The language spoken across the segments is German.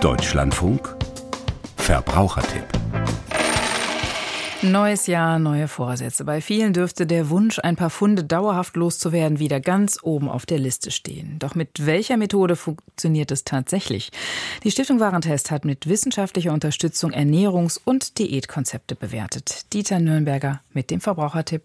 Deutschlandfunk Verbrauchertipp Neues Jahr, neue Vorsätze. Bei vielen dürfte der Wunsch, ein paar Funde dauerhaft loszuwerden, wieder ganz oben auf der Liste stehen. Doch mit welcher Methode funktioniert es tatsächlich? Die Stiftung Warentest hat mit wissenschaftlicher Unterstützung Ernährungs- und Diätkonzepte bewertet. Dieter Nürnberger mit dem Verbrauchertipp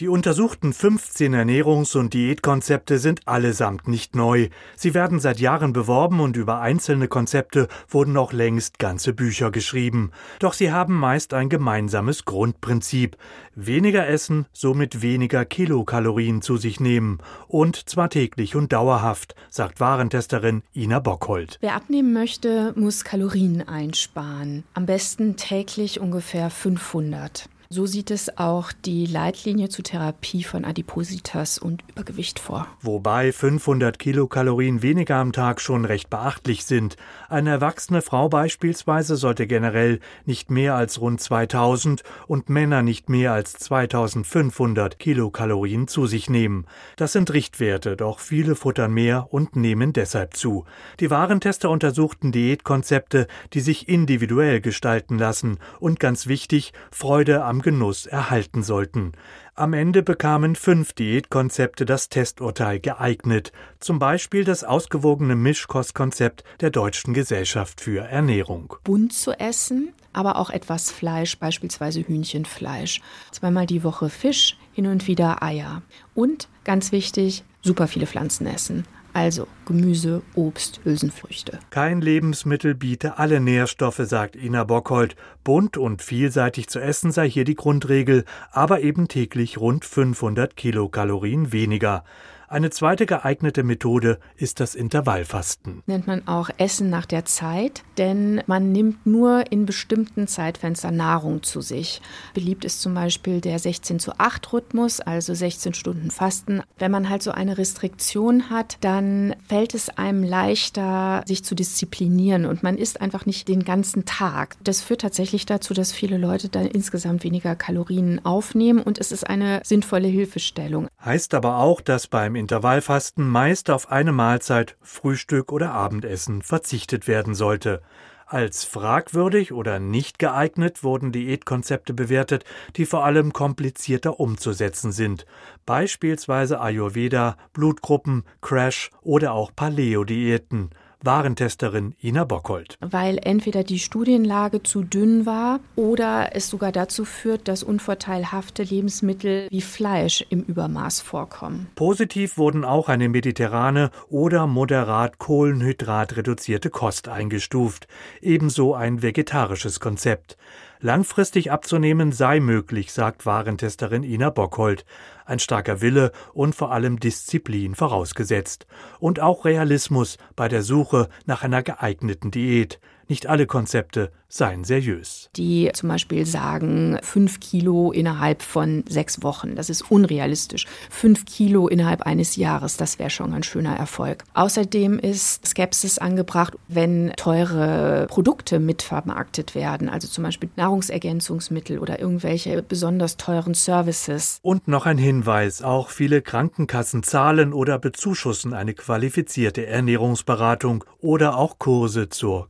die untersuchten 15 Ernährungs- und Diätkonzepte sind allesamt nicht neu. Sie werden seit Jahren beworben und über einzelne Konzepte wurden auch längst ganze Bücher geschrieben. Doch sie haben meist ein gemeinsames Grundprinzip. Weniger essen, somit weniger Kilokalorien zu sich nehmen. Und zwar täglich und dauerhaft, sagt Warentesterin Ina Bockhold. Wer abnehmen möchte, muss Kalorien einsparen. Am besten täglich ungefähr 500. So sieht es auch die Leitlinie zur Therapie von Adipositas und Übergewicht vor. Wobei 500 Kilokalorien weniger am Tag schon recht beachtlich sind. Eine erwachsene Frau beispielsweise sollte generell nicht mehr als rund 2000 und Männer nicht mehr als 2500 Kilokalorien zu sich nehmen. Das sind Richtwerte, doch viele futtern mehr und nehmen deshalb zu. Die Warentester untersuchten Diätkonzepte, die sich individuell gestalten lassen und ganz wichtig, Freude am Genuss erhalten sollten. Am Ende bekamen fünf Diätkonzepte das Testurteil geeignet, zum Beispiel das ausgewogene Mischkostkonzept der Deutschen Gesellschaft für Ernährung. Bunt zu essen, aber auch etwas Fleisch, beispielsweise Hühnchenfleisch. Zweimal die Woche Fisch, hin und wieder Eier. Und ganz wichtig, super viele Pflanzen essen. Also Gemüse, Obst, Hülsenfrüchte. Kein Lebensmittel biete alle Nährstoffe, sagt Ina Bockhold. Bunt und vielseitig zu essen sei hier die Grundregel, aber eben täglich rund 500 Kilokalorien weniger. Eine zweite geeignete Methode ist das Intervallfasten. Nennt man auch Essen nach der Zeit, denn man nimmt nur in bestimmten Zeitfenstern Nahrung zu sich. Beliebt ist zum Beispiel der 16 zu 8 Rhythmus, also 16 Stunden Fasten. Wenn man halt so eine Restriktion hat, dann fällt es einem leichter, sich zu disziplinieren und man isst einfach nicht den ganzen Tag. Das führt tatsächlich dazu, dass viele Leute dann insgesamt weniger Kalorien aufnehmen und es ist eine sinnvolle Hilfestellung. Heißt aber auch, dass beim Intervallfasten meist auf eine Mahlzeit, Frühstück oder Abendessen verzichtet werden sollte. Als fragwürdig oder nicht geeignet wurden Diätkonzepte bewertet, die vor allem komplizierter umzusetzen sind, beispielsweise Ayurveda, Blutgruppen, Crash oder auch Paleo-Diäten. Warentesterin Ina Bockhold. Weil entweder die Studienlage zu dünn war oder es sogar dazu führt, dass unvorteilhafte Lebensmittel wie Fleisch im Übermaß vorkommen. Positiv wurden auch eine mediterrane oder moderat Kohlenhydrat reduzierte Kost eingestuft, ebenso ein vegetarisches Konzept. Langfristig abzunehmen sei möglich, sagt Warentesterin Ina Bockhold. Ein starker Wille und vor allem Disziplin vorausgesetzt. Und auch Realismus bei der Suche nach einer geeigneten Diät. Nicht alle Konzepte seien seriös. Die zum Beispiel sagen, fünf Kilo innerhalb von sechs Wochen. Das ist unrealistisch. Fünf Kilo innerhalb eines Jahres, das wäre schon ein schöner Erfolg. Außerdem ist Skepsis angebracht, wenn teure Produkte mitvermarktet werden, also zum Beispiel Nahrungsergänzungsmittel oder irgendwelche besonders teuren Services. Und noch ein Hinweis, auch viele Krankenkassen zahlen oder bezuschussen eine qualifizierte Ernährungsberatung oder auch Kurse zur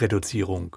Gewichtsreduzierung.